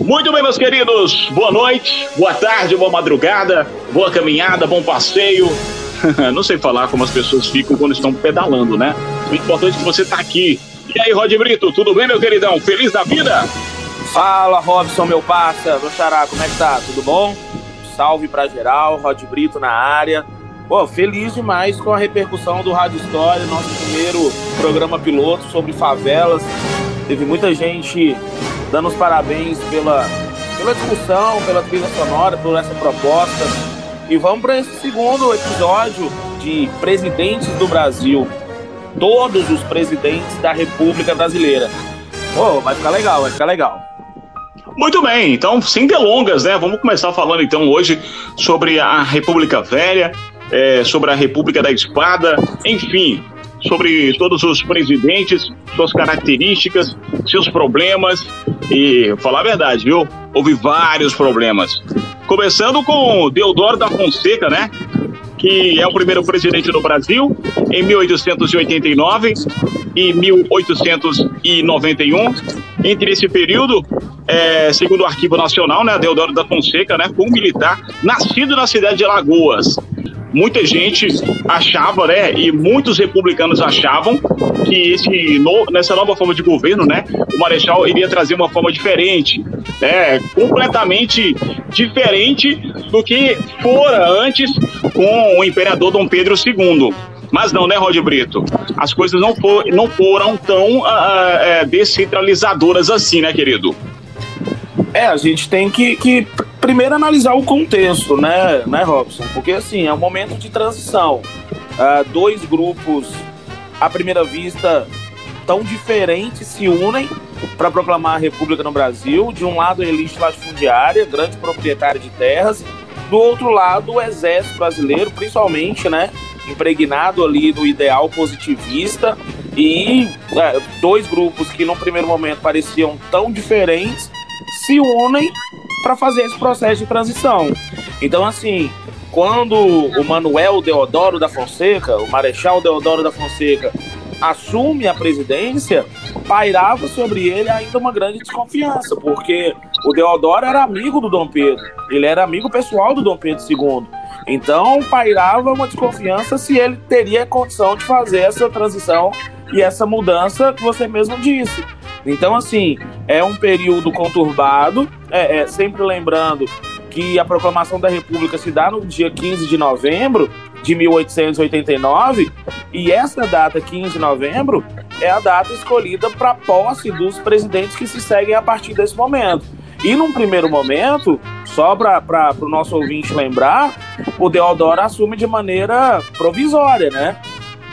Muito bem, meus queridos. Boa noite, boa tarde, boa madrugada, boa caminhada, bom passeio. Não sei falar como as pessoas ficam quando estão pedalando, né? O importante é que você está aqui. E aí, Rod Brito, tudo bem, meu queridão? Feliz da vida? Fala, Robson, meu parça, meu xará, como é que tá? Tudo bom? Salve pra geral, Rod Brito na área. Pô, feliz demais com a repercussão do Rádio História, nosso primeiro programa piloto sobre favelas. Teve muita gente dando os parabéns pela, pela discussão, pela trilha sonora, por essa proposta. E vamos para esse segundo episódio de Presidentes do Brasil. Todos os presidentes da República Brasileira. Pô, vai ficar legal, vai ficar legal. Muito bem, então, sem delongas, né? Vamos começar falando então hoje sobre a República Velha, é, sobre a República da Espada, enfim, sobre todos os presidentes, suas características, seus problemas e falar a verdade, viu? Houve vários problemas. Começando com Deodoro da Fonseca, né? Que é o primeiro presidente do Brasil em 1889 e 1891. Entre esse período, é, segundo o Arquivo Nacional, né, Deodoro da Fonseca, né, foi um militar nascido na cidade de Alagoas muita gente achava, né, e muitos republicanos achavam que esse no, nessa nova forma de governo, né, o Marechal iria trazer uma forma diferente, né, completamente diferente do que fora antes com o imperador Dom Pedro II. Mas não, né, Rod Brito? As coisas não, for, não foram tão uh, descentralizadoras assim, né, querido? É, a gente tem que, que primeiro analisar o contexto, né, né, Robson? Porque assim, é um momento de transição. Uh, dois grupos, à primeira vista, tão diferentes se unem para proclamar a República no Brasil. De um lado, a elite latifundiária, grande proprietária de terras. Do outro lado, o exército brasileiro, principalmente, né, impregnado ali do ideal positivista. E uh, dois grupos que, no primeiro momento, pareciam tão diferentes se unem para fazer esse processo de transição. Então, assim, quando o Manuel Deodoro da Fonseca, o Marechal Deodoro da Fonseca, assume a presidência, pairava sobre ele ainda uma grande desconfiança, porque o Deodoro era amigo do Dom Pedro, ele era amigo pessoal do Dom Pedro II. Então, pairava uma desconfiança se ele teria condição de fazer essa transição e essa mudança que você mesmo disse. Então, assim, é um período conturbado, é, é, sempre lembrando que a proclamação da República se dá no dia 15 de novembro de 1889, e essa data, 15 de novembro, é a data escolhida para posse dos presidentes que se seguem a partir desse momento. E num primeiro momento, só para o nosso ouvinte lembrar, o Deodoro assume de maneira provisória, né?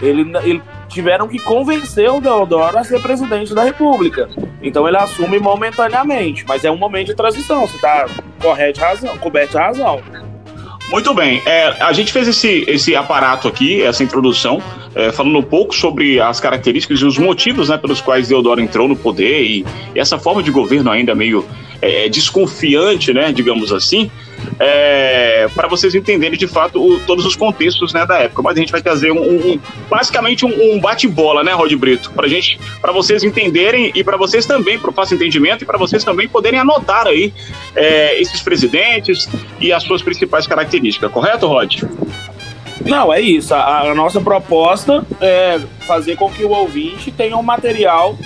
Ele, ele tiveram que convencer o Deodoro a ser presidente da República. Então ele assume momentaneamente, mas é um momento de transição, você está correto razão, coberto de razão. Muito bem, é, a gente fez esse, esse aparato aqui, essa introdução, é, falando um pouco sobre as características e os motivos né, pelos quais Deodoro entrou no poder e, e essa forma de governo ainda meio é, é desconfiante, né, digamos assim é, para vocês entenderem de fato o, todos os contextos né, da época. Mas a gente vai trazer um, um basicamente um, um bate-bola, né, Rod Brito, para gente, para vocês entenderem e para vocês também, para o fácil entendimento e para vocês também poderem anotar aí é, esses presidentes e as suas principais características. Correto, Rod? Não, é isso. A, a, nossa proposta é fazer com que o ouvinte tenha um material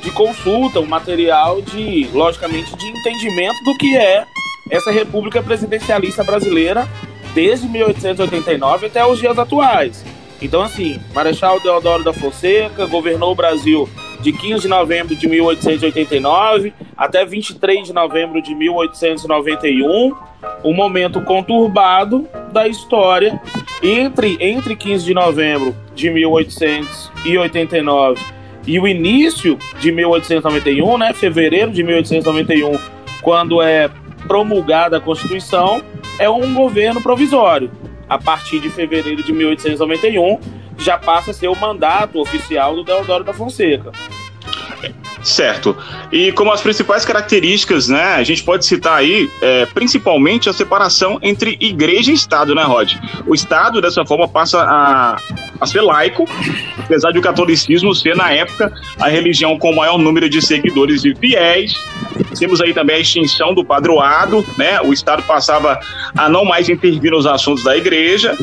de consulta, um material de, logicamente, de entendimento do que é essa república presidencialista brasileira desde 1889 até os dias atuais. Então, assim, Marechal Deodoro da Fonseca governou o Brasil de 15 de novembro de 1889 até 23 de novembro de 1891, um momento conturbado da história entre, entre 15 de novembro de 1889 e o início de 1891, né, fevereiro de 1891, quando é promulgada a Constituição, é um governo provisório. A partir de fevereiro de 1891, já passa a ser o mandato oficial do Deodoro da Fonseca. Certo. E como as principais características, né, a gente pode citar aí, é, principalmente a separação entre igreja e Estado, né, Rod? O Estado, dessa forma, passa a, a ser laico, apesar de o catolicismo ser, na época, a religião com o maior número de seguidores e fiéis, Temos aí também a extinção do padroado, né? O Estado passava a não mais intervir nos assuntos da igreja.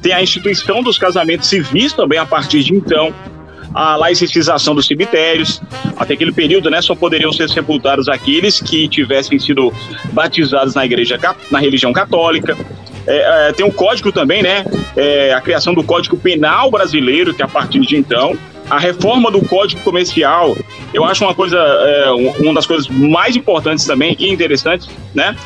Tem a instituição dos casamentos civis também a partir de então a laicização dos cemitérios. Até aquele período, né, só poderiam ser sepultados aqueles que tivessem sido batizados na igreja, na religião católica. É, é, tem o código também, né? É, a criação do Código Penal Brasileiro, que a partir de então a reforma do Código Comercial, eu acho uma coisa, é, uma das coisas mais importantes também e interessantes, né?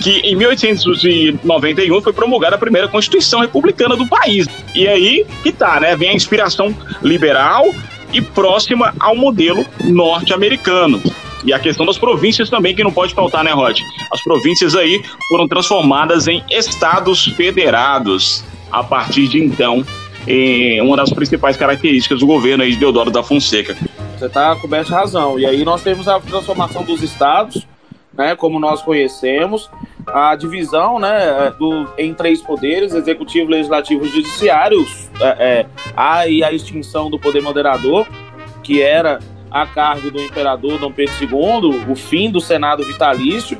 Que em 1891 foi promulgada a primeira Constituição Republicana do país. E aí que tá, né? Vem a inspiração liberal e próxima ao modelo norte-americano. E a questão das províncias também, que não pode faltar, né, Rod? As províncias aí foram transformadas em estados federados a partir de então. uma das principais características do governo aí de Deodoro da Fonseca. Você está coberto razão. E aí nós temos a transformação dos estados, né, como nós conhecemos, a divisão né, do, em três poderes, executivo, legislativo e judiciário, é, é, aí a extinção do poder moderador, que era a cargo do imperador Dom Pedro II, o fim do Senado vitalício.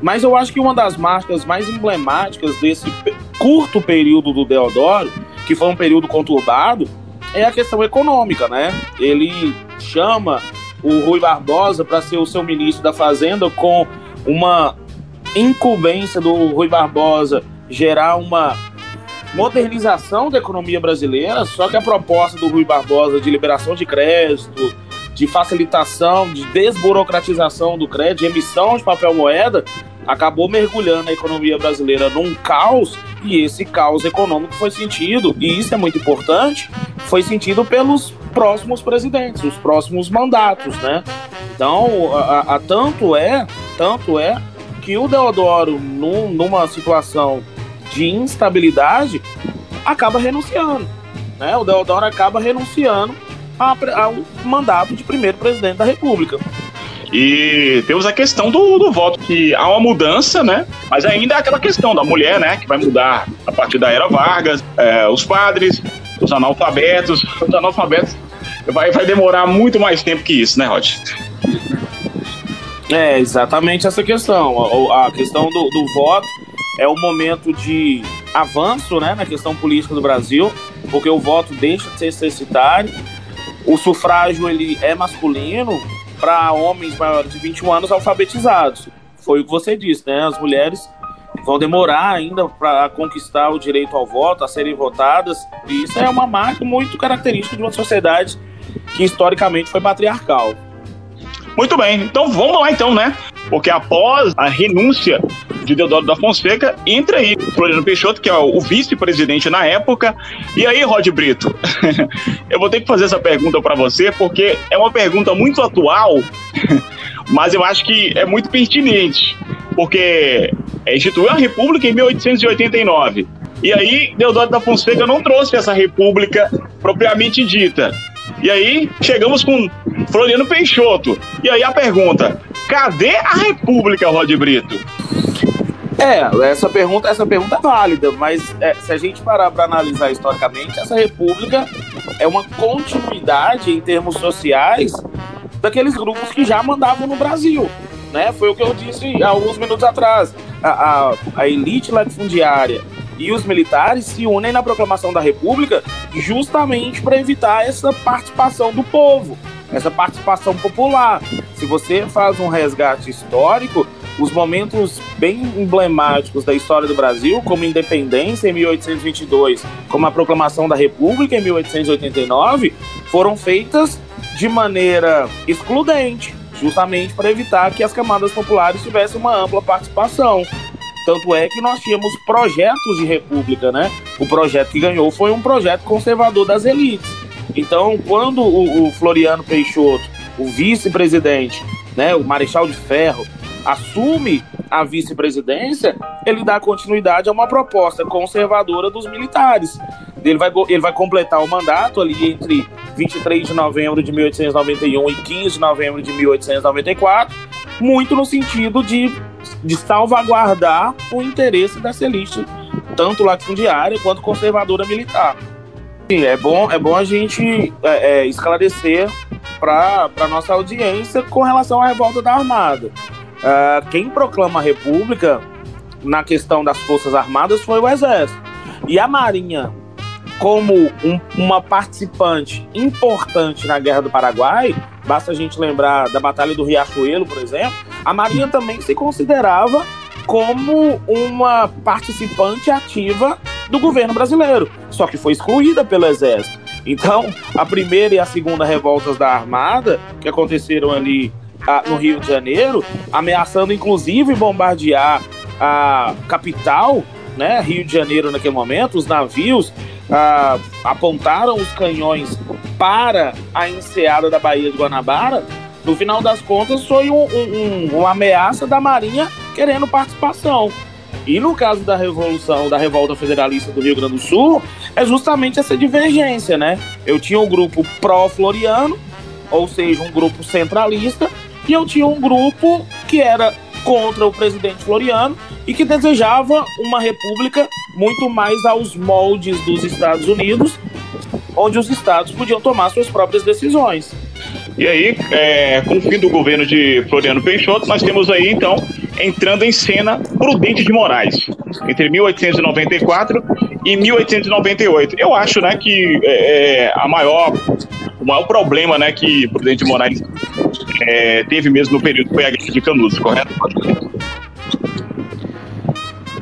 Mas eu acho que uma das marcas mais emblemáticas desse curto período do Deodoro, que foi um período conturbado, é a questão econômica, né? Ele chama o Rui Barbosa para ser o seu ministro da Fazenda com uma incumbência do Rui Barbosa gerar uma modernização da economia brasileira, só que a proposta do Rui Barbosa de liberação de crédito, de facilitação, de desburocratização do crédito, de emissão de papel moeda, acabou mergulhando a economia brasileira num caos e esse caos econômico foi sentido, e isso é muito importante, foi sentido pelos próximos presidentes, os próximos mandatos, né? Então, a, a, tanto é, tanto é que o Deodoro, num, numa situação de instabilidade, acaba renunciando, né? O Deodoro acaba renunciando ao mandato de primeiro presidente da República. E temos a questão do, do voto, que há uma mudança, né? Mas ainda é aquela questão da mulher, né? Que vai mudar a partir da era Vargas, é, os padres, os analfabetos. Os analfabetos vai, vai demorar muito mais tempo que isso, né, Rod? É, exatamente essa questão. A, a questão do, do voto é o momento de avanço né, na questão política do Brasil, porque o voto deixa de ser censitário o sufrágio ele é masculino para homens maiores de 21 anos alfabetizados. Foi o que você disse, né? As mulheres vão demorar ainda para conquistar o direito ao voto, a serem votadas. E isso é uma marca muito característica de uma sociedade que historicamente foi patriarcal. Muito bem, então vamos lá então, né? Porque após a renúncia de Deodoro da Fonseca, entra aí Floriano Peixoto, que é o vice-presidente na época. E aí, Rod Brito, eu vou ter que fazer essa pergunta para você, porque é uma pergunta muito atual, mas eu acho que é muito pertinente, porque é, instituiu a República em 1889. E aí, Deodoro da Fonseca não trouxe essa república propriamente dita. E aí, chegamos com Floriano Peixoto. E aí a pergunta: cadê a República, Rod Brito? É, essa pergunta, essa pergunta é válida, mas é, se a gente parar para analisar historicamente, essa república é uma continuidade em termos sociais daqueles grupos que já mandavam no Brasil. Né? Foi o que eu disse alguns minutos atrás. A, a, a elite latifundiária e os militares se unem na proclamação da República justamente para evitar essa participação do povo, essa participação popular. Se você faz um resgate histórico, os momentos bem emblemáticos da história do Brasil, como a independência em 1822, como a proclamação da República em 1889, foram feitas de maneira excludente, justamente para evitar que as camadas populares tivessem uma ampla participação. Tanto é que nós tínhamos projetos de república, né? O projeto que ganhou foi um projeto conservador das elites. Então, quando o, o Floriano Peixoto, o vice-presidente, né, o Marechal de Ferro, assume a vice-presidência, ele dá continuidade a uma proposta conservadora dos militares. Ele vai, ele vai completar o mandato ali entre 23 de novembro de 1891 e 15 de novembro de 1894, muito no sentido de, de salvaguardar o interesse dessa elite, tanto latifundiária quanto conservadora militar. Sim, é bom, é bom a gente é, é, esclarecer para a nossa audiência com relação à revolta da Armada. Uh, quem proclama a República na questão das Forças Armadas foi o Exército. E a Marinha, como um, uma participante importante na Guerra do Paraguai, basta a gente lembrar da Batalha do Riachuelo, por exemplo, a Marinha também se considerava como uma participante ativa do governo brasileiro, só que foi excluída pelo Exército. Então, a primeira e a segunda revoltas da Armada, que aconteceram ali no Rio de Janeiro, ameaçando inclusive bombardear a capital, né, Rio de Janeiro naquele momento, os navios ah, apontaram os canhões para a enseada da Baía de Guanabara, no final das contas foi um, um, uma ameaça da Marinha querendo participação. E no caso da revolução, da revolta federalista do Rio Grande do Sul, é justamente essa divergência, né? Eu tinha um grupo pró-floriano, ou seja, um grupo centralista, e eu tinha um grupo que era contra o presidente Floriano e que desejava uma república muito mais aos moldes dos Estados Unidos, onde os estados podiam tomar suas próprias decisões. E aí, é, com o fim do governo de Floriano Peixoto, nós temos aí então entrando em cena Prudente de Moraes, entre 1894 e 1898. Eu acho, né, que é, é, a maior, o maior problema, né, que Prudente de Moraes é, teve mesmo no período foi a Guerra de Canudos, correto?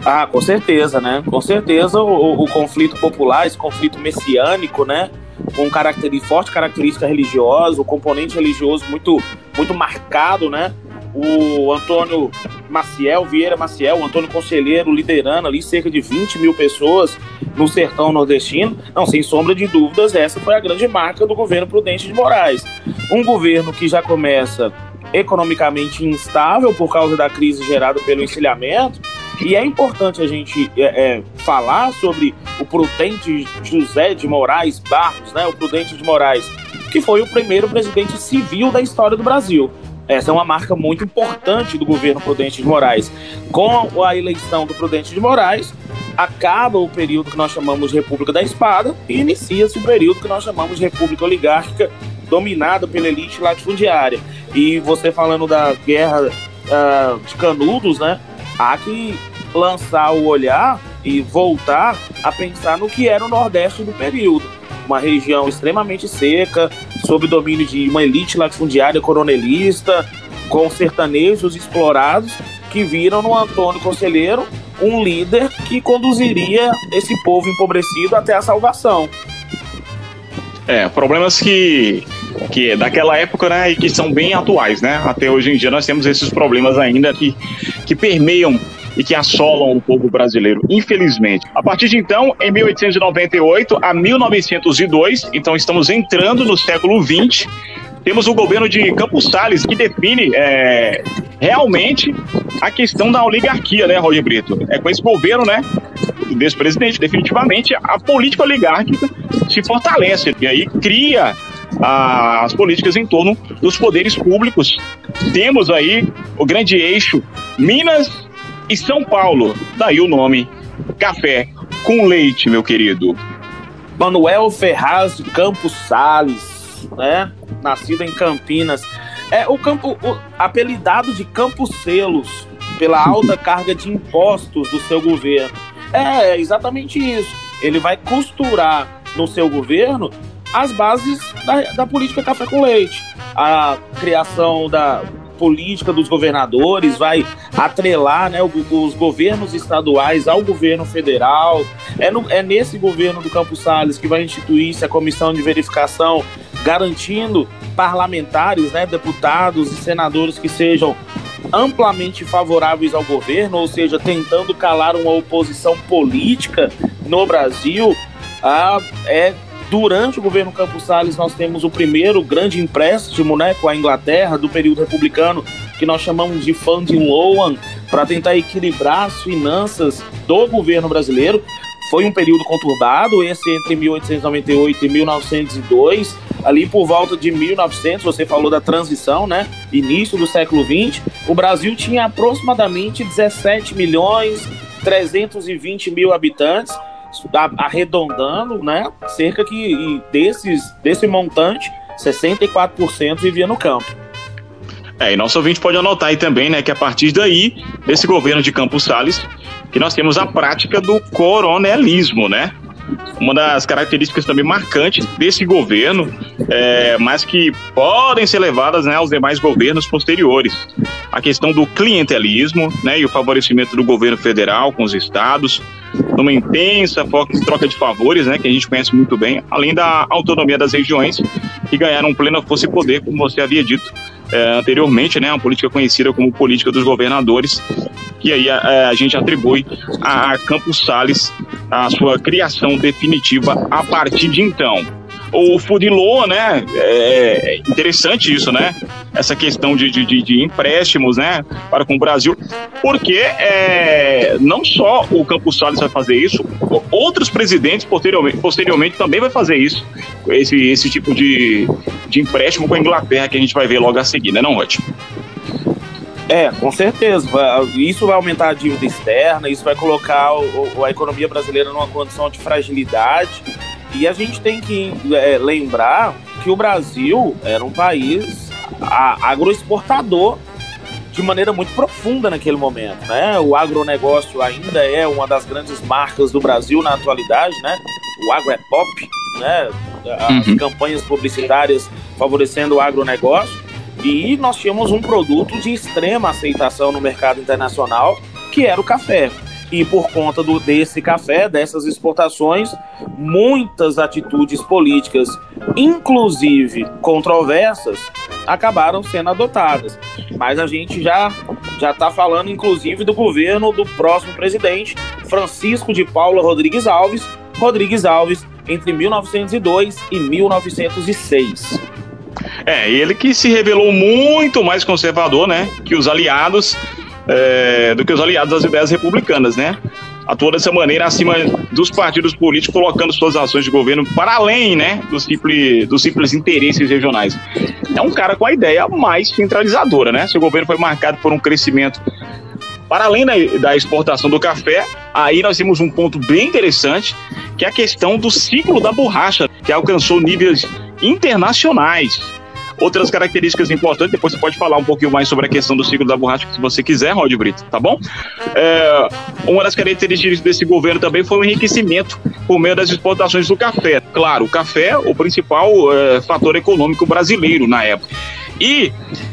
Ah, com certeza, né? Com certeza o, o conflito popular, esse conflito messiânico, né? Com característica, forte característica religiosa, o componente religioso muito, muito marcado, né? O Antônio Maciel, Vieira Maciel, o Antônio Conselheiro liderando ali cerca de 20 mil pessoas no sertão nordestino. Não, sem sombra de dúvidas, essa foi a grande marca do governo Prudente de Moraes. Um governo que já começa economicamente instável por causa da crise gerada pelo encilhamento. E é importante a gente é, é, falar sobre o Prudente José de Moraes Barros, né, o Prudente de Moraes, que foi o primeiro presidente civil da história do Brasil. Essa é uma marca muito importante do governo Prudente de Moraes. Com a eleição do Prudente de Moraes, acaba o período que nós chamamos de República da Espada e inicia-se o período que nós chamamos de República Oligárquica, dominada pela elite latifundiária. E você falando da guerra uh, de Canudos, né? Há que lançar o olhar e voltar a pensar no que era o Nordeste do período uma região extremamente seca, sob domínio de uma elite latifundiária coronelista, com sertanejos explorados, que viram no Antônio Conselheiro um líder que conduziria esse povo empobrecido até a salvação. É, problemas que, que daquela época, né, e que são bem atuais, né? Até hoje em dia nós temos esses problemas ainda que, que permeiam e que assolam o povo brasileiro, infelizmente. A partir de então, em 1898 a 1902, então estamos entrando no século 20, temos o governo de Campos Salles que define é, realmente a questão da oligarquia, né, Roger Brito? É com esse governo, né, desse presidente, definitivamente a política oligárquica se fortalece e aí cria as políticas em torno dos poderes públicos. Temos aí o grande eixo Minas e São Paulo. Daí o nome Café com Leite, meu querido. Manuel Ferraz Campos Sales, né? Nascido em Campinas. É o campo o, apelidado de Campos Selos pela alta carga de impostos do seu governo. É exatamente isso. Ele vai costurar no seu governo as bases da, da política café com leite. A criação da, política dos governadores, vai atrelar né, os governos estaduais ao governo federal. É, no, é nesse governo do Campos Salles que vai instituir-se a comissão de verificação, garantindo parlamentares, né, deputados e senadores que sejam amplamente favoráveis ao governo, ou seja, tentando calar uma oposição política no Brasil. Ah, é Durante o governo Campos Salles, nós temos o primeiro grande empréstimo né, com a Inglaterra do período republicano, que nós chamamos de Funding Loan, para tentar equilibrar as finanças do governo brasileiro. Foi um período conturbado, esse entre 1898 e 1902. Ali por volta de 1900, você falou da transição, né? Início do século 20, o Brasil tinha aproximadamente 17 milhões 320 mil habitantes arredondando, né? Cerca que desses, desse montante, 64% vivia no campo. É, e nosso ouvinte pode anotar aí também, né, que a partir daí, desse governo de Campos Salles, que nós temos a prática do coronelismo, né? Uma das características também marcantes desse governo, é, mas que podem ser levadas né, aos demais governos posteriores. A questão do clientelismo né, e o favorecimento do governo federal com os estados, numa intensa troca de favores, né, que a gente conhece muito bem, além da autonomia das regiões, que ganharam plena força e poder, como você havia dito é, anteriormente, né, uma política conhecida como política dos governadores, que aí a, é, a gente atribui a Campos Salles a sua criação definitiva a partir de então o Law, né? É interessante isso, né? Essa questão de, de, de empréstimos, né? Para com o Brasil, porque é, não só o Campos Salles vai fazer isso, outros presidentes posteriormente, posteriormente também vai fazer isso, esse, esse tipo de, de empréstimo com a Inglaterra que a gente vai ver logo a seguir, né, não, Ruth? É, com certeza. Isso vai aumentar a dívida externa, isso vai colocar a economia brasileira numa condição de fragilidade e a gente tem que é, lembrar que o Brasil era um país agroexportador de maneira muito profunda naquele momento, né? O agronegócio ainda é uma das grandes marcas do Brasil na atualidade, né? O agro é pop, né? As uhum. campanhas publicitárias favorecendo o agronegócio. E nós tínhamos um produto de extrema aceitação no mercado internacional, que era o café. E por conta do, desse café, dessas exportações, muitas atitudes políticas, inclusive controversas, acabaram sendo adotadas. Mas a gente já já está falando, inclusive, do governo do próximo presidente, Francisco de Paula Rodrigues Alves, Rodrigues Alves, entre 1902 e 1906. É, ele que se revelou muito mais conservador, né, que os aliados é, do que os aliados das ideias republicanas, né? Atua dessa maneira acima dos partidos políticos, colocando suas ações de governo para além, né, dos simples, dos simples interesses regionais. É um cara com a ideia mais centralizadora, né? Seu governo foi marcado por um crescimento para além da, da, exportação do café, aí nós temos um ponto bem interessante, que é a questão do ciclo da borracha, que alcançou níveis internacionais. Outras características importantes, depois você pode falar um pouquinho mais sobre a questão do ciclo da borracha, se você quiser, Rod Brito, tá bom? É, uma das características desse governo também foi o enriquecimento por meio das exportações do café. Claro, o café o principal é, fator econômico brasileiro na época. E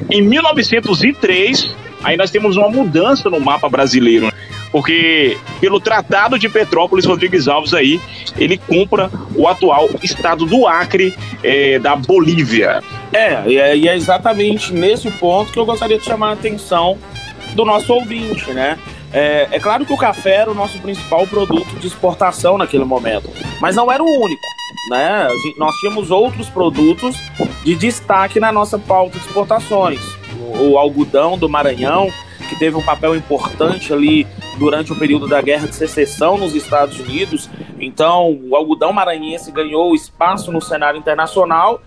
em 1903, aí nós temos uma mudança no mapa brasileiro. Né? porque pelo Tratado de Petrópolis, Rodrigues Alves aí, ele compra o atual estado do Acre, é, da Bolívia. É, e é exatamente nesse ponto que eu gostaria de chamar a atenção do nosso ouvinte, né? É, é, claro que o café era o nosso principal produto de exportação naquele momento, mas não era o único. Né? Nós tínhamos outros produtos de destaque na nossa pauta de exportações. O, o algodão do Maranhão, que teve um papel importante ali durante o período da Guerra de Secessão nos Estados Unidos. Então, o algodão maranhense ganhou espaço no cenário internacional.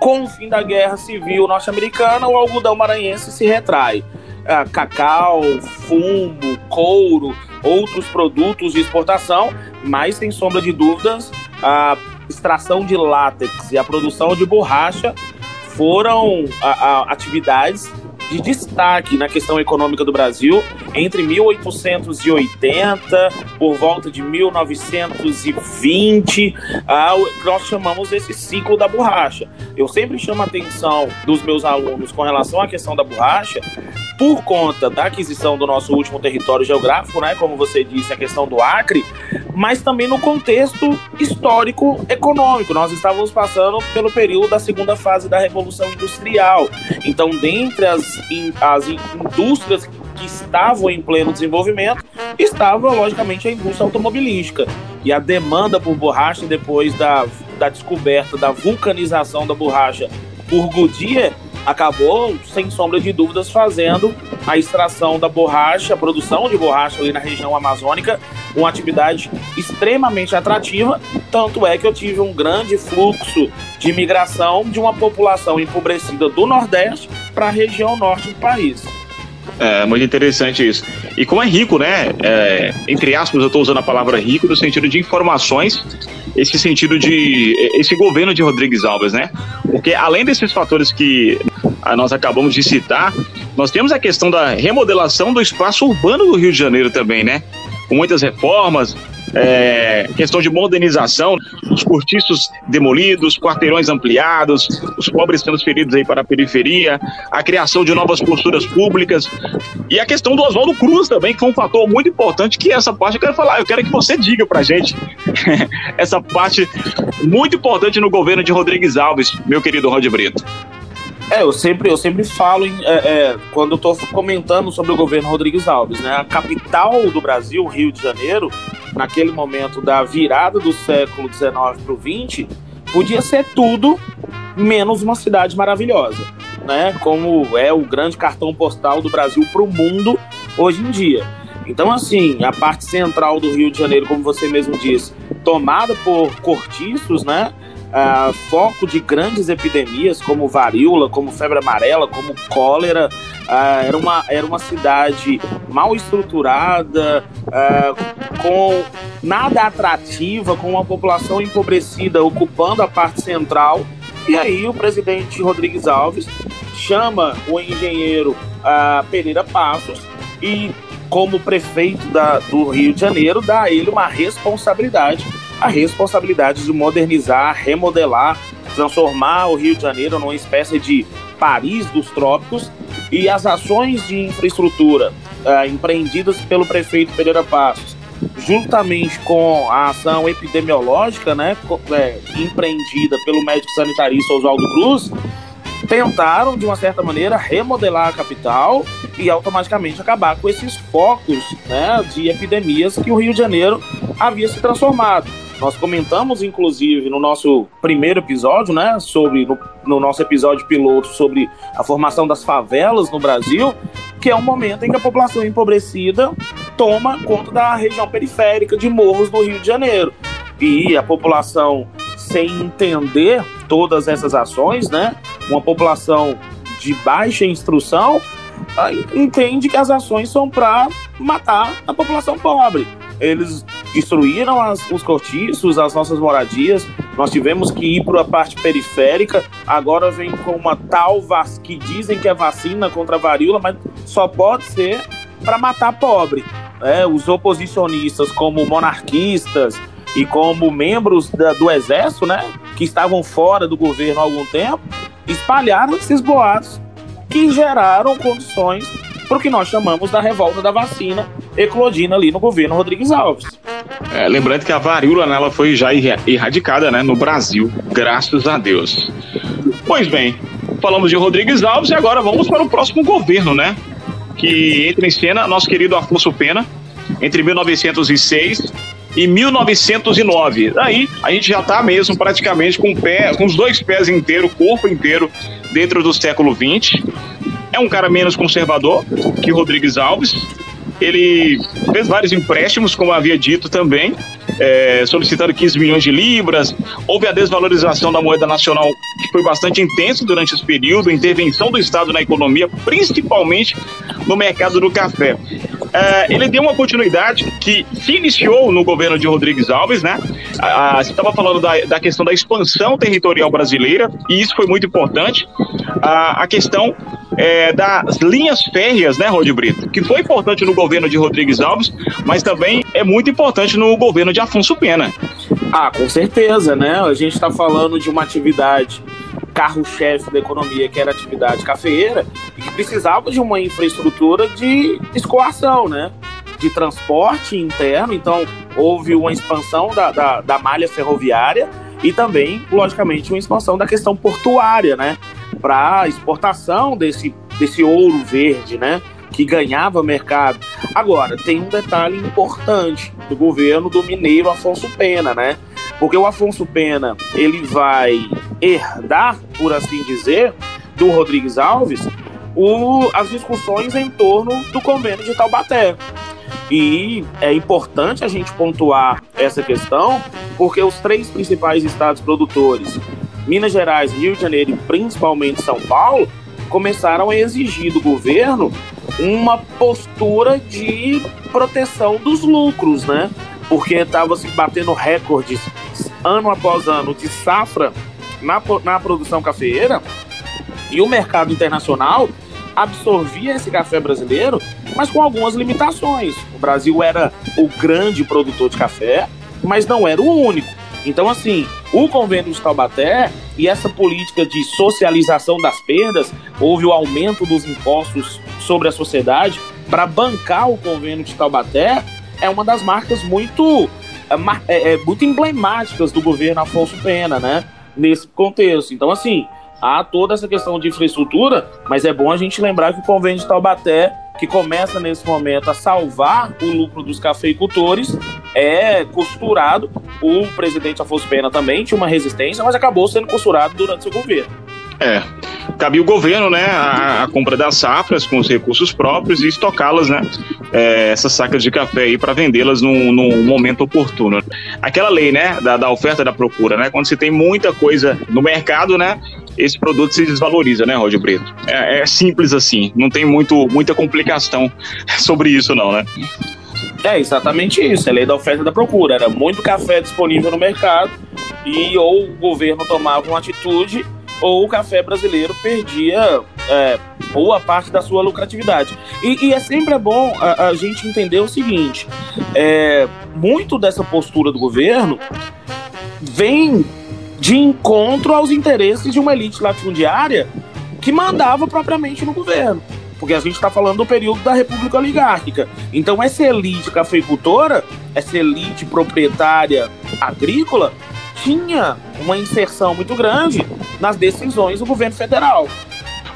Com o fim da Guerra Civil norte-americana, o algodão maranhense se retrai. Ah, cacau, fumo, couro, outros produtos de exportação, mas sem sombra de dúvidas, a extração de látex e a produção de borracha foram a, a, atividades de destaque na questão econômica do Brasil entre 1880 por volta de 1920 ah, nós chamamos esse ciclo da borracha eu sempre chamo a atenção dos meus alunos com relação à questão da borracha por conta da aquisição do nosso último território geográfico, né, como você disse, a questão do Acre, mas também no contexto histórico econômico. Nós estávamos passando pelo período da segunda fase da Revolução Industrial. Então, dentre as, as indústrias que estavam em pleno desenvolvimento, estava, logicamente, a indústria automobilística. E a demanda por borracha, depois da, da descoberta da vulcanização da borracha por Goodyear, acabou, sem sombra de dúvidas, fazendo a extração da borracha, a produção de borracha ali na região amazônica, uma atividade extremamente atrativa. Tanto é que eu tive um grande fluxo de imigração de uma população empobrecida do Nordeste para a região norte do país. É muito interessante isso. E como é rico, né? É, entre aspas, eu estou usando a palavra rico no sentido de informações esse sentido de esse governo de Rodrigues Alves, né? Porque além desses fatores que nós acabamos de citar, nós temos a questão da remodelação do espaço urbano do Rio de Janeiro também, né? Com muitas reformas, é, questão de modernização, os cortiços demolidos, quarteirões ampliados, os pobres transferidos aí para a periferia, a criação de novas posturas públicas e a questão do Oswaldo Cruz também, que foi um fator muito importante, que essa parte eu quero falar, eu quero que você diga pra gente essa parte muito importante no governo de Rodrigues Alves, meu querido Rod Brito. É, eu sempre, eu sempre falo em, é, é, quando eu estou comentando sobre o governo Rodrigues Alves, né? A capital do Brasil, Rio de Janeiro, naquele momento da virada do século XIX para o XX, podia ser tudo menos uma cidade maravilhosa, né? Como é o grande cartão postal do Brasil para o mundo hoje em dia. Então, assim, a parte central do Rio de Janeiro, como você mesmo disse, tomada por cortiços, né? Uh, foco de grandes epidemias como varíola, como febre amarela, como cólera. Uh, era, uma, era uma cidade mal estruturada, uh, com nada atrativa, com uma população empobrecida ocupando a parte central. E aí o presidente Rodrigues Alves chama o engenheiro Pereira Passos e, como prefeito da, do Rio de Janeiro, dá a ele uma responsabilidade a responsabilidade de modernizar, remodelar, transformar o Rio de Janeiro numa espécie de Paris dos trópicos e as ações de infraestrutura uh, empreendidas pelo prefeito Pereira Passos, juntamente com a ação epidemiológica, né, é, empreendida pelo médico sanitarista Oswaldo Cruz, tentaram, de uma certa maneira, remodelar a capital e automaticamente acabar com esses focos né, de epidemias que o Rio de Janeiro havia se transformado. Nós comentamos, inclusive, no nosso primeiro episódio, né, sobre no, no, nosso episódio piloto sobre a formação das favelas no Brasil, que é um momento em que a população empobrecida toma conta da região periférica de morros do Rio de Janeiro. E a população, sem entender todas essas ações, né, uma população de baixa instrução, entende que as ações são para matar a população pobre. Eles destruíram as, os cortiços, as nossas moradias. Nós tivemos que ir para a parte periférica. Agora vem com uma tal vac... que dizem que é vacina contra a varíola, mas só pode ser para matar pobre. É, os oposicionistas, como monarquistas e como membros da, do exército, né, que estavam fora do governo há algum tempo, espalharam esses boatos que geraram condições para o que nós chamamos da revolta da vacina eclodindo ali no governo Rodrigues Alves. É, lembrando que a varíola né, ela foi já erradicada né, no Brasil, graças a Deus. Pois bem, falamos de Rodrigues Alves e agora vamos para o próximo governo, né? Que entra em cena nosso querido Afonso Pena, entre 1906 e 1909. Daí a gente já está mesmo praticamente com, pé, com os dois pés inteiros, corpo inteiro, dentro do século XX. É um cara menos conservador que Rodrigues Alves, ele fez vários empréstimos, como havia dito também, é, solicitando 15 milhões de libras. Houve a desvalorização da moeda nacional, que foi bastante intenso durante esse período, intervenção do Estado na economia, principalmente no mercado do café. É, ele deu uma continuidade que se iniciou no governo de Rodrigues Alves, né? Você estava falando da, da questão da expansão territorial brasileira, e isso foi muito importante. A, questão é, das linhas férreas, né, Rod Brito? Que foi importante no governo de Rodrigues Alves, mas também é muito importante no governo de Afonso Pena. Ah, com certeza, né? A gente está falando de uma atividade carro-chefe da economia, que era a atividade cafeeira, e que precisava de uma infraestrutura de escoação, né? De transporte interno, então houve uma expansão da, da, da malha ferroviária e também, logicamente, uma expansão da questão portuária, né? Para exportação desse, desse ouro verde, né? Que ganhava mercado. Agora, tem um detalhe importante do governo do mineiro Afonso Pena, né? Porque o Afonso Pena, ele vai herdar, por assim dizer, do Rodrigues Alves, o, as discussões em torno do convênio de Taubaté. E é importante a gente pontuar essa questão, porque os três principais estados produtores, Minas Gerais, Rio de Janeiro e principalmente São Paulo, começaram a exigir do governo uma postura de proteção dos lucros, né? Porque estava se batendo recordes ano após ano de safra na, na produção cafeeira e o mercado internacional absorvia esse café brasileiro, mas com algumas limitações. O Brasil era o grande produtor de café, mas não era o único. Então, assim, o convênio de Taubaté e essa política de socialização das perdas, houve o aumento dos impostos sobre a sociedade para bancar o convênio de Taubaté, é uma das marcas muito, é, é, é, muito emblemáticas do governo Afonso Pena, né? Nesse contexto. Então, assim, há toda essa questão de infraestrutura, mas é bom a gente lembrar que o convênio de Taubaté, que começa nesse momento a salvar o lucro dos cafeicultores, é costurado. O presidente Afonso Pena também tinha uma resistência, mas acabou sendo costurado durante seu governo. É, cabia o governo, né, a, a, compra das safras com os recursos próprios e estocá-las, né, é, essas sacas de café aí para vendê-las num, num, momento oportuno. Aquela lei, né, da, da oferta e da procura, né, quando você tem muita coisa no mercado, né, esse produto se desvaloriza, né, Roger Brito? É, é simples assim, não tem muito, muita complicação sobre isso não, né? É exatamente isso, é lei da oferta e da procura. Era muito café disponível no mercado e ou o governo tomava uma atitude ou o café brasileiro perdia é, boa parte da sua lucratividade. E, e é sempre bom a, a, gente entender o seguinte: é, muito dessa postura do governo vem de encontro aos interesses de uma elite latifundiária que mandava propriamente no governo. Porque a gente está falando do período da República Oligárquica. Então, essa elite cafeicultora, essa elite proprietária agrícola, tinha uma inserção muito grande nas decisões do governo federal.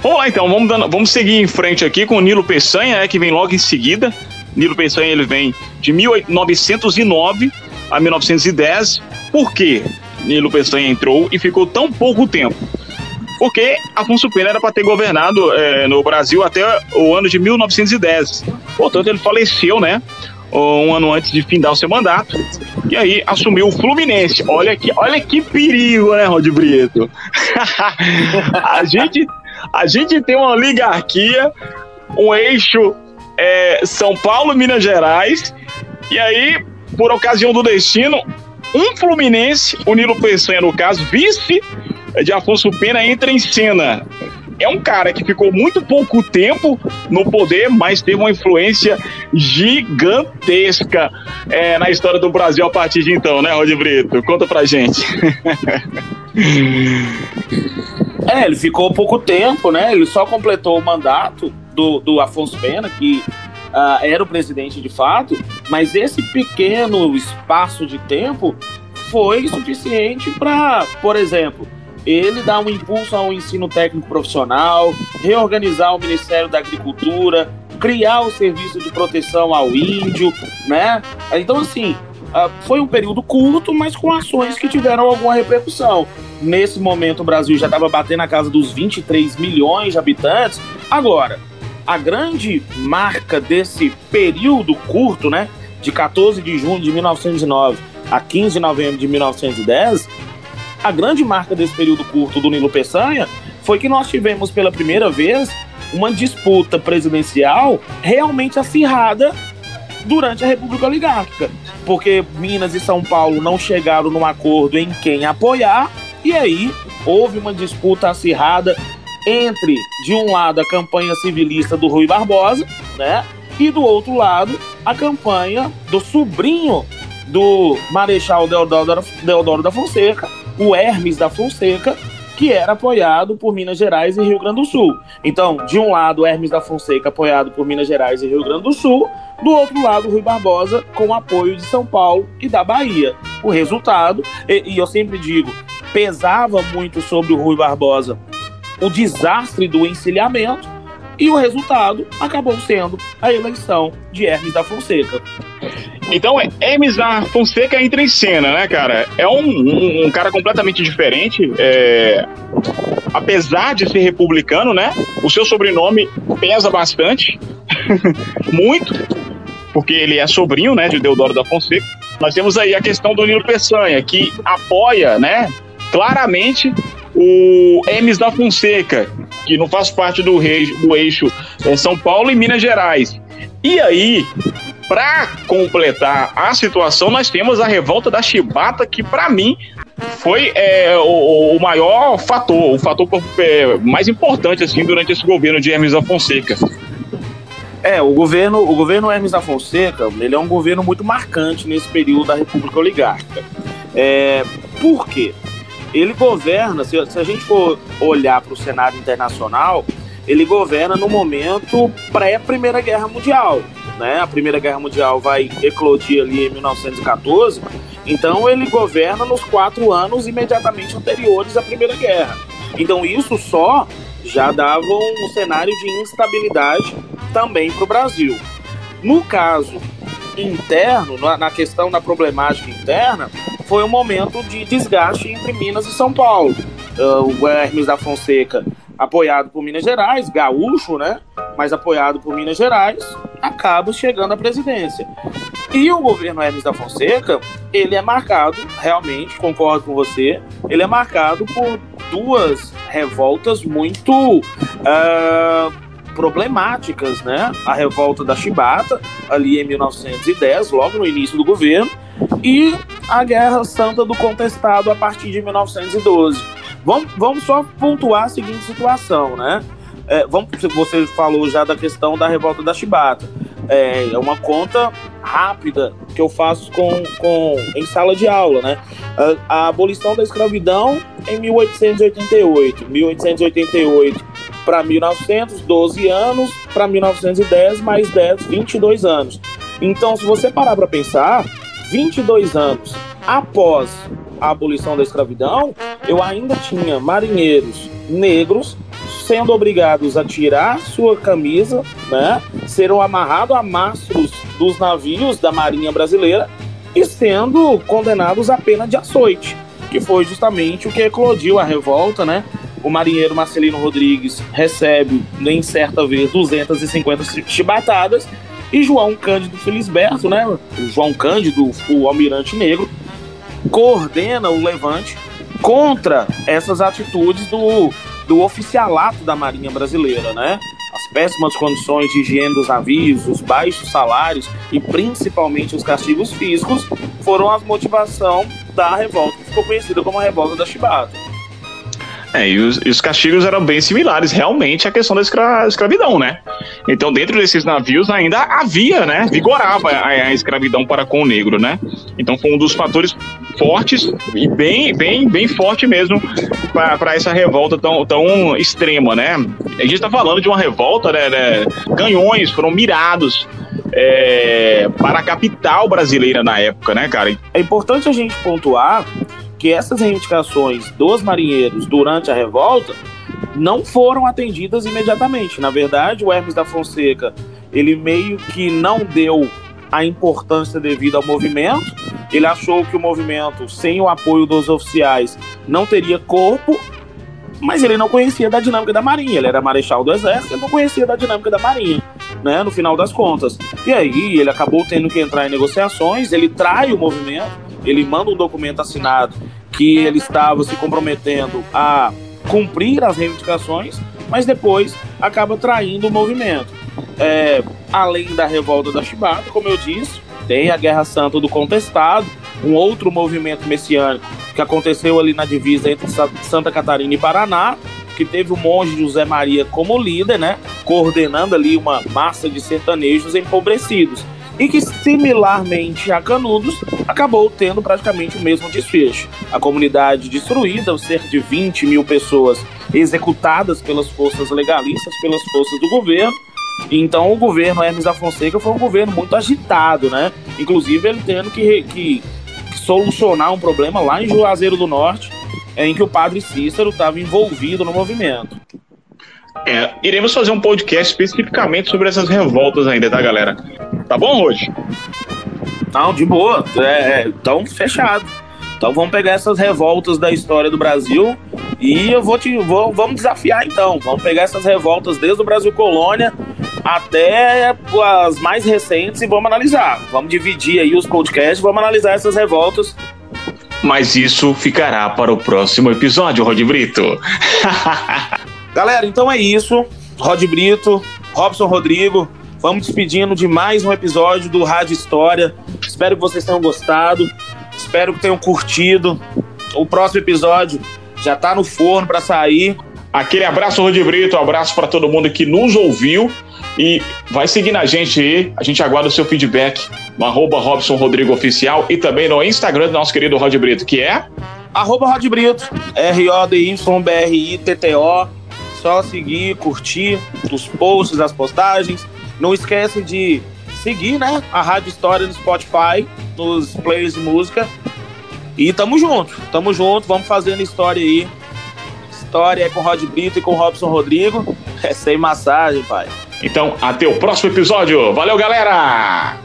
Vamos lá então, vamos, dando, vamos seguir em frente aqui com o Nilo Peçanha, né, que vem logo em seguida. Nilo Peçanha ele vem de 1909 a 1910. Por quê? Nilo Peçanha entrou e ficou tão pouco tempo? Porque Afonso Pena era para ter governado é, no Brasil até o ano de 1910. Portanto, ele faleceu, né? Um ano antes de findar o seu mandato. E aí assumiu o Fluminense. Olha que, olha que perigo, né, Rod Brito? a, gente, a gente tem uma oligarquia, um eixo é, São Paulo, Minas Gerais. E aí, por ocasião do destino, um Fluminense, o Nilo Peçanha, no caso, vice de Afonso Pena, entra em cena. É um cara que ficou muito pouco tempo no poder, mas teve uma influência gigantesca é, na história do Brasil a partir de então, né, Rod Brito? Conta pra gente. é, ele ficou pouco tempo, né? Ele só completou o mandato do, do Afonso Pena, que uh, era o presidente de fato, mas esse pequeno espaço de tempo foi suficiente para, por exemplo, ele dar um impulso ao ensino técnico profissional, reorganizar o Ministério da Agricultura, criar o serviço de proteção ao índio, né? Então, assim, uh, foi um período curto, mas com ações que tiveram alguma repercussão. Nesse momento, o Brasil já estava batendo na casa dos 23 milhões de habitantes. Agora, a grande marca desse período curto, né, de 14 de junho de 1909 a 15 de novembro de 1910, a grande marca desse período curto do Nilo Peçanha foi que nós tivemos pela primeira vez uma disputa presidencial realmente acirrada durante a República Oligárquica, porque Minas e São Paulo não chegaram num acordo em quem apoiar, e aí houve uma disputa acirrada entre, de um lado, a campanha civilista do Rui Barbosa, né? E do outro lado, a campanha do sobrinho do Marechal Deodoro, da Fonseca, o Hermes da Fonseca, que era apoiado por Minas Gerais e Rio Grande do Sul. Então, de um lado, Hermes da Fonseca apoiado por Minas Gerais e Rio Grande do Sul, do outro lado, Rui Barbosa com apoio de São Paulo e da Bahia. O resultado, e, e eu sempre digo, pesava muito sobre o Rui Barbosa o desastre do encilhamento e o resultado acabou sendo a eleição de Hermes da Fonseca. Então, Hermes da Fonseca entra em cena, né, cara? É um, um, um cara completamente diferente. É... Apesar de ser republicano, né? O seu sobrenome pesa bastante. Muito. Porque ele é sobrinho, né, de Deodoro da Fonseca. Nós temos aí a questão do Nilo Peçanha, que apoia, né, claramente o Hermes da Fonseca, que não faz parte do, rei, do eixo é, São Paulo e Minas Gerais. E aí, para completar a situação, nós temos a revolta da Chibata, que para mim foi é, o, o, maior fator, o fator é, mais importante assim durante esse governo de Hermes da Fonseca. É, o governo, o governo Hermes da Fonseca, ele é um governo muito marcante nesse período da República Oligárquica. É, por quê? Ele governa, se, se a gente for olhar para o cenário internacional, ele governa no momento pré-Primeira Guerra Mundial. Né? A Primeira Guerra Mundial vai eclodir ali em 1914, então ele governa nos quatro anos imediatamente anteriores à Primeira Guerra. Então isso só já dava um cenário de instabilidade também para o Brasil. No caso interno, na questão da problemática interna, foi um momento de desgaste entre Minas e São Paulo. Uh, o Hermes da Fonseca apoiado por Minas Gerais, gaúcho, né? Mas apoiado por Minas Gerais, acaba chegando à presidência. E o governo Hermes da Fonseca, ele é marcado, realmente, concordo com você, ele é marcado por duas revoltas muito uh, problemáticas, né? A revolta da Chibata, ali em 1910, logo no início do governo, e a Guerra Santa do Contestado a partir de 1912 Vamos, vamos só pontuar a seguinte situação, né? É, vamos, você falou já da questão da revolta da Chibata. É, é uma conta rápida que eu faço com, com, em sala de aula, né? A, a abolição da escravidão em 1888. 1888 para 1900, 12 anos, para 1910, mais 10, 22 anos. Então, se você parar para pensar, 22 anos após a abolição da escravidão, eu ainda tinha marinheiros negros sendo obrigados a tirar sua camisa, né, serem amarrados a mastros dos navios da Marinha Brasileira e sendo condenados à pena de açoite, que foi justamente o que eclodiu a revolta, né? O marinheiro Marcelino Rodrigues recebe, em certa vez, 250 chibatadas e João Cândido Felisberto, né? O João Cândido, o almirante negro, coordena o levante contra essas atitudes do, do oficialato da Marinha Brasileira, né? As péssimas condições de higiene dos navios, os baixos salários e principalmente os castigos físicos foram a motivação da revolta que ficou conhecida como a Revolta da Chibata. É, e os, e os, castigos eram bem similares, realmente, à questão da escra escravidão, né? Então, dentro desses navios ainda havia, né? Vigorava a, a, escravidão para com o negro, né? Então, foi um dos fatores fortes e bem, bem, bem forte mesmo para essa revolta tão, tão extrema, né? A gente está falando de uma revolta, né, né? Canhões foram mirados é, para a capital brasileira na época, né, cara? É importante a gente pontuar que essas reivindicações dos marinheiros durante a revolta não foram atendidas imediatamente. Na verdade, o Hermes da Fonseca, ele meio que não deu a importância devida ao movimento. Ele achou que o movimento, sem o apoio dos oficiais, não teria corpo, mas ele não conhecia da dinâmica da Marinha. Ele era marechal do Exército, ele não conhecia da dinâmica da Marinha, né? No final das contas. E aí ele acabou tendo que entrar em negociações, ele trai o movimento ele manda um documento assinado que ele estava se comprometendo a cumprir as reivindicações, mas depois acaba traindo o movimento. É, além da revolta da Chibata, como eu disse, tem a Guerra Santa do Contestado, um outro movimento messiânico que aconteceu ali na divisa entre Santa Catarina e Paraná, que teve o monge José Maria como líder, né, coordenando ali uma massa de sertanejos empobrecidos e que, similarmente a Canudos, acabou tendo praticamente o mesmo desfecho. A comunidade destruída, cerca de 20 mil pessoas executadas pelas forças legalistas, pelas forças do governo. Então, o governo Hermes da Fonseca foi um governo muito agitado, né? Inclusive, ele tendo que, que, que solucionar um problema lá em Juazeiro do Norte, em que o padre Cícero estava envolvido no movimento. É, iremos fazer um podcast especificamente sobre essas revoltas ainda, tá, galera? Tá bom hoje? Não, de boa. É, é, tão fechado. Então vamos pegar essas revoltas da história do Brasil e eu vou te vou, vamos desafiar então. Vamos pegar essas revoltas desde o Brasil colônia até as mais recentes e vamos analisar. Vamos dividir aí os podcasts, vamos analisar essas revoltas. Mas isso ficará para o próximo episódio, Rod Brito. Galera, então é isso. Rod Brito, Robson Rodrigo, vamos despedindo de mais um episódio do Rádio História. Espero que vocês tenham gostado. Espero que tenham curtido O próximo episódio já tá no forno para sair. Aquele abraço, Rodi Brito, um abraço para todo mundo que nos ouviu e vai seguindo a gente aí. A gente aguarda o seu feedback no arroba Robson Rodrigo Oficial e também no Instagram do nosso querido Rod Brito, que é arroba Rod Brito, R-O-D-Y-B-R-I-T-T-O. Só seguir, curtir os posts, as postagens. Não esquece de seguir, né? A Rádio História no Spotify, nos players de música. E tamo junto, tamo junto, vamos fazendo história aí. História é com Rod Brito e com Robson Rodrigo. É sem massagem, pai. Então, até o próximo episódio. Valeu, galera!